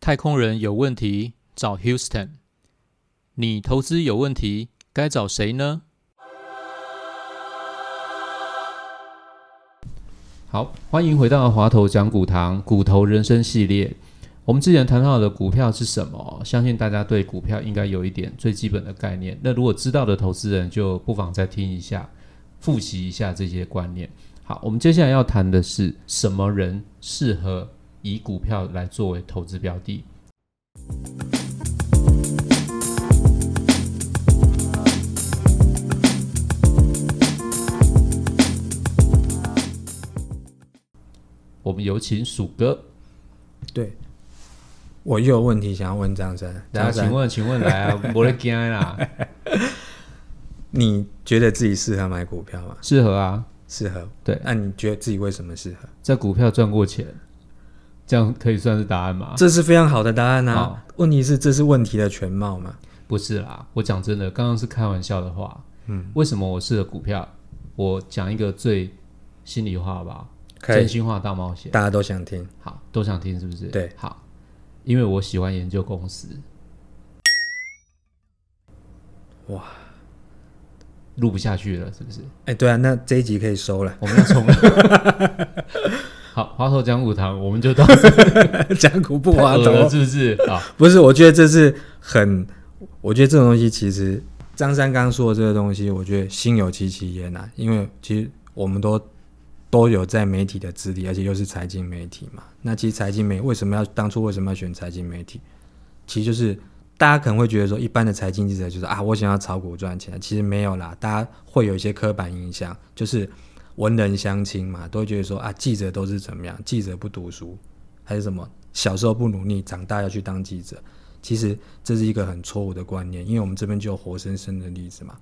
太空人有问题找 Houston，你投资有问题该找谁呢？好，欢迎回到华头讲股堂股头人生系列。我们之前谈到的股票是什么？相信大家对股票应该有一点最基本的概念。那如果知道的投资人，就不妨再听一下，复习一下这些观念。好，我们接下来要谈的是什么人适合以股票来作为投资标的。我们有请鼠哥。对，我又有问题想要问张三。大家张三请，问，请问来啊，我的天啦，你觉得自己适合买股票吗？适合啊，适合。对那你觉得自己为什么适合？在股票赚过钱，这样可以算是答案吗？这是非常好的答案好啊。问题是，这是问题的全貌吗？不是啦，我讲真的，刚刚是开玩笑的话。嗯，为什么我适合股票？我讲一个最心里话吧，真心话大冒险。大家都想听。好，都想听是不是？对好，因为我喜欢研究公司。哇，录不下去了，是不是？哎，对啊，那这一集可以收了，我们要重来。好，花头讲古堂，我们就到这讲古 不滑太恶了头。是不是？啊，不是，我觉得这是很，我觉得这种东西其实张三刚刚说的这个东西，我觉得心有戚戚焉呐。因为其实我们都都有在媒体的资历，而且又是财经媒体嘛。那其实财经媒为什么要当初为什么要选财经媒体？其实就是大家可能会觉得说，一般的财经记者就是啊，我想要炒股赚钱。其实没有啦，大家会有一些刻板印象，就是文人相亲嘛，都会觉得说啊，记者都是怎么样？记者不读书，还是什么？小时候不努力，长大要去当记者。其实这是一个很错误的观念，因为我们这边就有活生生的例子嘛。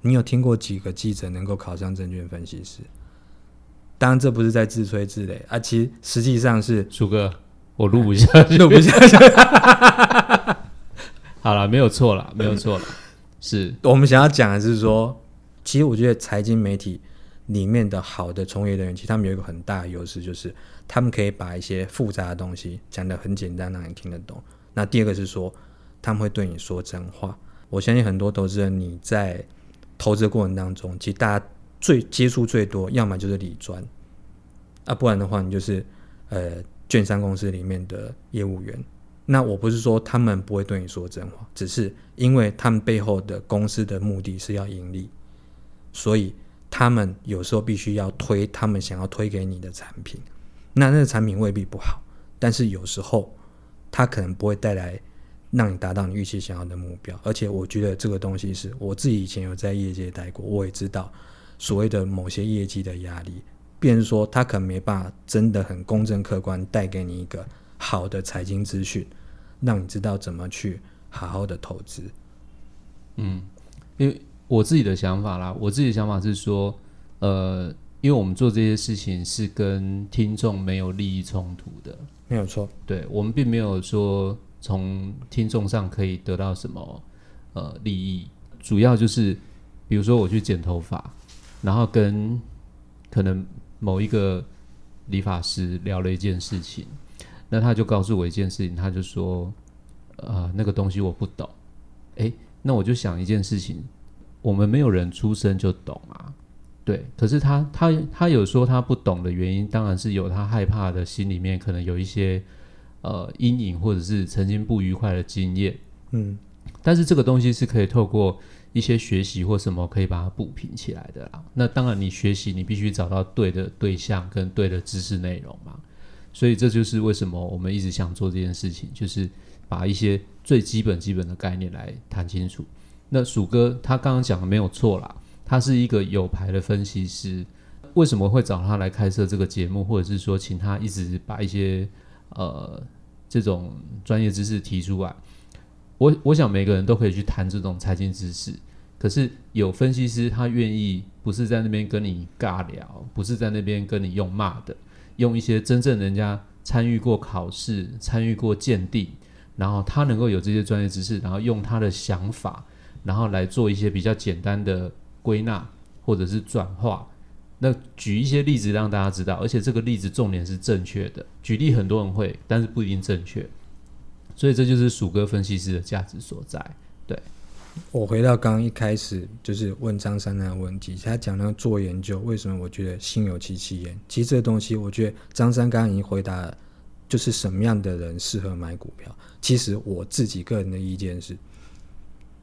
你有听过几个记者能够考上证券分析师？当然，这不是在自吹自擂啊，其实实际上是鼠哥，我录不下去。录不下去。好了，没有错了，没有错了，是我们想要讲的是说，其实我觉得财经媒体里面的好的从业人员，其实他们有一个很大的优势，就是他们可以把一些复杂的东西讲得很简单，让你听得懂。那第二个是说，他们会对你说真话。我相信很多投资人你在投资的过程当中，其实大家最接触最多，要么就是理专，啊，不然的话你就是呃券商公司里面的业务员。那我不是说他们不会对你说真话，只是因为他们背后的公司的目的是要盈利，所以他们有时候必须要推他们想要推给你的产品。那那个产品未必不好，但是有时候它可能不会带来让你达到你预期想要的目标。而且我觉得这个东西是我自己以前有在业界待过，我也知道所谓的某些业绩的压力，便是说他可能没办法真的很公正客观带给你一个好的财经资讯。让你知道怎么去好好的投资。嗯，因为我自己的想法啦，我自己的想法是说，呃，因为我们做这些事情是跟听众没有利益冲突的，没有错，对我们并没有说从听众上可以得到什么呃利益，主要就是比如说我去剪头发，然后跟可能某一个理发师聊了一件事情，那他就告诉我一件事情，他就说，呃，那个东西我不懂，诶，那我就想一件事情，我们没有人出生就懂啊。对，可是他他他有说他不懂的原因，当然是有他害怕的心里面可能有一些呃阴影，或者是曾经不愉快的经验。嗯，但是这个东西是可以透过一些学习或什么可以把它补平起来的啦。那当然，你学习你必须找到对的对象跟对的知识内容嘛。所以这就是为什么我们一直想做这件事情，就是把一些最基本基本的概念来谈清楚。那鼠哥他刚刚讲的没有错啦，他是一个有牌的分析师。为什么会找他来开设这个节目，或者是说请他一直把一些呃这种专业知识提出来？我我想每个人都可以去谈这种财经知识，可是有分析师他愿意不是在那边跟你尬聊，不是在那边跟你用骂的，用一些真正人家参与过考试、参与过鉴定，然后他能够有这些专业知识，然后用他的想法，然后来做一些比较简单的归纳或者是转化。那举一些例子让大家知道，而且这个例子重点是正确的。举例很多人会，但是不一定正确。所以这就是鼠哥分析师的价值所在。对，我回到刚刚一开始就是问张三那个问题，他讲那个做研究，为什么我觉得心有戚戚焉？其实这个东西，我觉得张三刚刚已经回答了，就是什么样的人适合买股票。其实我自己个人的意见是，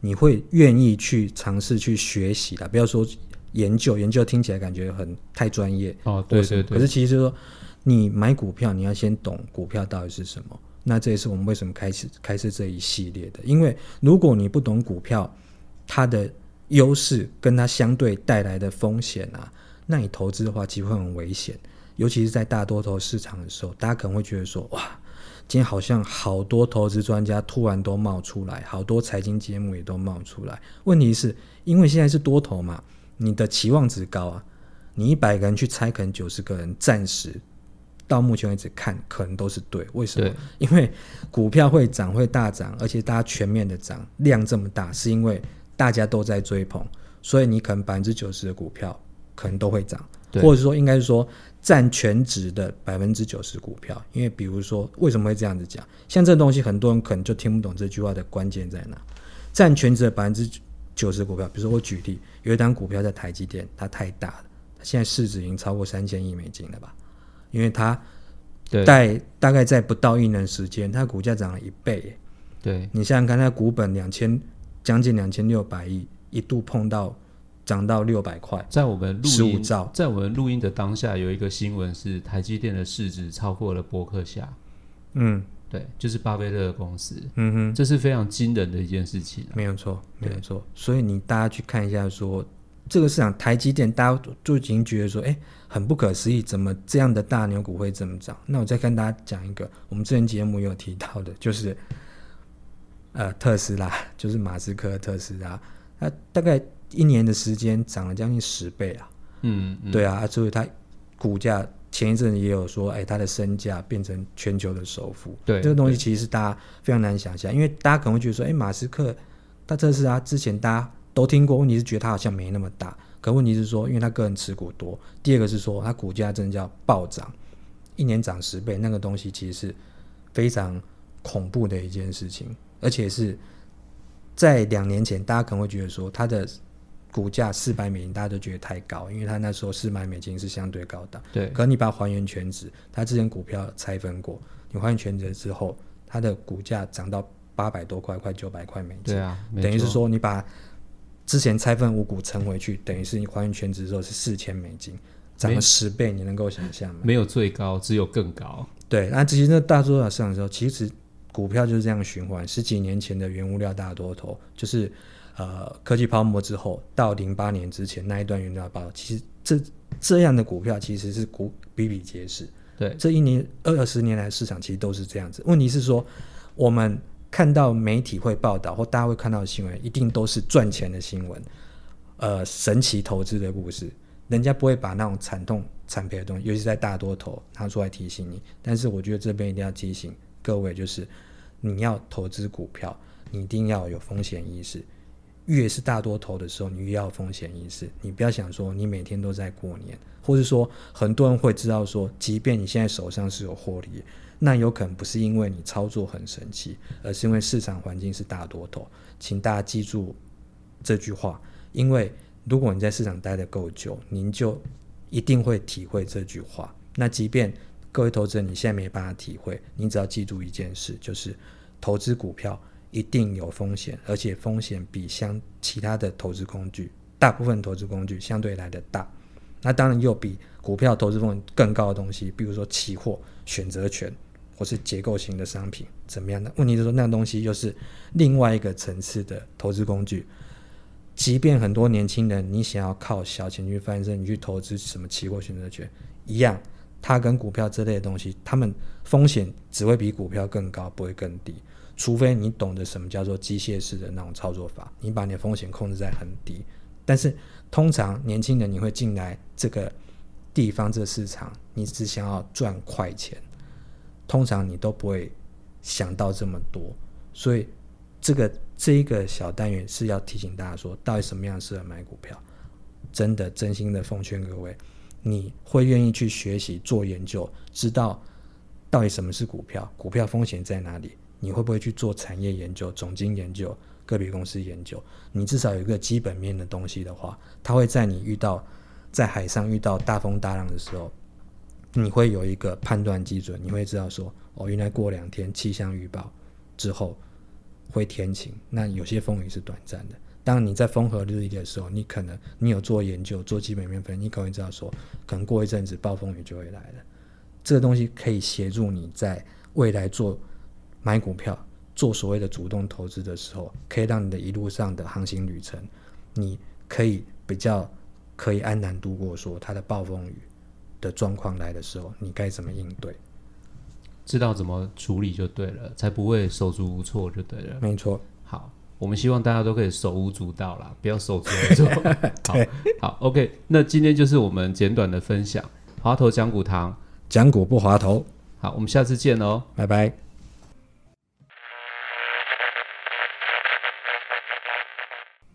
你会愿意去尝试去学习的，不要说研究，研究听起来感觉很太专业哦，对对对。可是其实说，你买股票，你要先懂股票到底是什么。那这也是我们为什么开始开始这一系列的，因为如果你不懂股票，它的优势跟它相对带来的风险啊，那你投资的话，其实会很危险。尤其是在大多头市场的时候，大家可能会觉得说，哇，今天好像好多投资专家突然都冒出来，好多财经节目也都冒出来。问题是因为现在是多头嘛，你的期望值高啊，你一百个人去猜，可能九十个人暂时。到目前为止看，可能都是对。为什么？因为股票会涨，会大涨，而且大家全面的涨，量这么大，是因为大家都在追捧，所以你可能百分之九十的股票可能都会涨，或者说应该是说占全值的百分之九十股票。因为比如说为什么会这样子讲？像这东西，很多人可能就听不懂这句话的关键在哪。占全值的百分之九十股票，比如说我举例，有一单股票在台积电，它太大了，它现在市值已经超过三千亿美金了吧？因为它在大概在不到一年时间，它股价涨了一倍。对你想想看，它股本两千将近两千六百亿，一度碰到涨到六百块。在我们录音，在我们录音的当下，有一个新闻是台积电的市值超过了博克夏。嗯，对，就是巴菲特的公司。嗯哼，这是非常惊人的一件事情。没有错，没有错。所以你大家去看一下，说这个市场台积电，大家就已经觉得说，哎。很不可思议，怎么这样的大牛股会这么涨？那我再跟大家讲一个，我们之前节目有提到的，就是呃特斯拉，就是马斯克特斯拉，它大概一年的时间涨了将近十倍啊。嗯，对啊，所以它股价前一阵也有说，哎，它的身价变成全球的首富。对，这个东西其实是大家非常难想象，因为大家可能会觉得说，哎，马斯克他特斯拉之前大家都听过，问题是觉得它好像没那么大。可问题是说，因为他个人持股多，第二个是说，它股价真的叫暴涨，一年涨十倍，那个东西其实是非常恐怖的一件事情，而且是在两年前，大家可能会觉得说，它的股价四百美金，大家都觉得太高，因为它那时候四百美金是相对高的。对。可你把它还原全值，它之前股票拆分过，你还原全值之后，它的股价涨到八百多块，快九百块美金。对啊。等于是说，你把之前拆分五股乘回去，等于是你还原全值之后是四千美金，涨了十倍，你能够想象吗？没有最高，只有更高。对，那其实那大多数市场的时候，其实股票就是这样循环。十几年前的原物料大多头，就是呃科技泡沫之后到零八年之前那一段原料包，其实这这样的股票其实是股比比皆是。对，这一年二十年来市场其实都是这样子。问题是说我们。看到媒体会报道或大家会看到的新闻，一定都是赚钱的新闻，呃，神奇投资的故事，人家不会把那种惨痛惨赔的东西，尤其在大多头拿出来提醒你。但是我觉得这边一定要提醒各位，就是你要投资股票，你一定要有风险意识。越是大多头的时候，你越要风险意识。你不要想说你每天都在过年，或者说很多人会知道说，即便你现在手上是有获利。那有可能不是因为你操作很神奇，而是因为市场环境是大多头。请大家记住这句话，因为如果你在市场待得够久，您就一定会体会这句话。那即便各位投资人你现在没办法体会，你只要记住一件事，就是投资股票一定有风险，而且风险比相其他的投资工具，大部分投资工具相对来的大。那当然又比股票投资风险更高的东西，比如说期货、选择权。或是结构型的商品怎么样的？问题是说那个东西又是另外一个层次的投资工具。即便很多年轻人你想要靠小钱去翻身，你去投资什么期货选择权一样，它跟股票这类的东西，他们风险只会比股票更高，不会更低。除非你懂得什么叫做机械式的那种操作法，你把你的风险控制在很低。但是通常年轻人你会进来这个地方这个市场，你只想要赚快钱。通常你都不会想到这么多，所以这个这一个小单元是要提醒大家说，到底什么样适合买股票。真的真心的奉劝各位，你会愿意去学习做研究，知道到底什么是股票，股票风险在哪里？你会不会去做产业研究、总经研究、个别公司研究？你至少有一个基本面的东西的话，它会在你遇到在海上遇到大风大浪的时候，你会有一个判断基准，你会知道说，哦，原来过两天气象预报之后会天晴，那有些风雨是短暂的。当你在风和日丽的时候，你可能你有做研究、做基本面分析，你可能知道说，可能过一阵子暴风雨就会来了。这个东西可以协助你在未来做买股票、做所谓的主动投资的时候，可以让你的一路上的航行旅程，你可以比较可以安然度过。说它的暴风雨的状况来的时候，你该怎么应对？知道怎么处理就对了，才不会手足无措就对了。没错，好，我们希望大家都可以手舞足蹈啦，不要手足无措。好，好，OK，那今天就是我们简短的分享，滑头讲股堂。讲股不滑头，好，我们下次见哦。拜拜。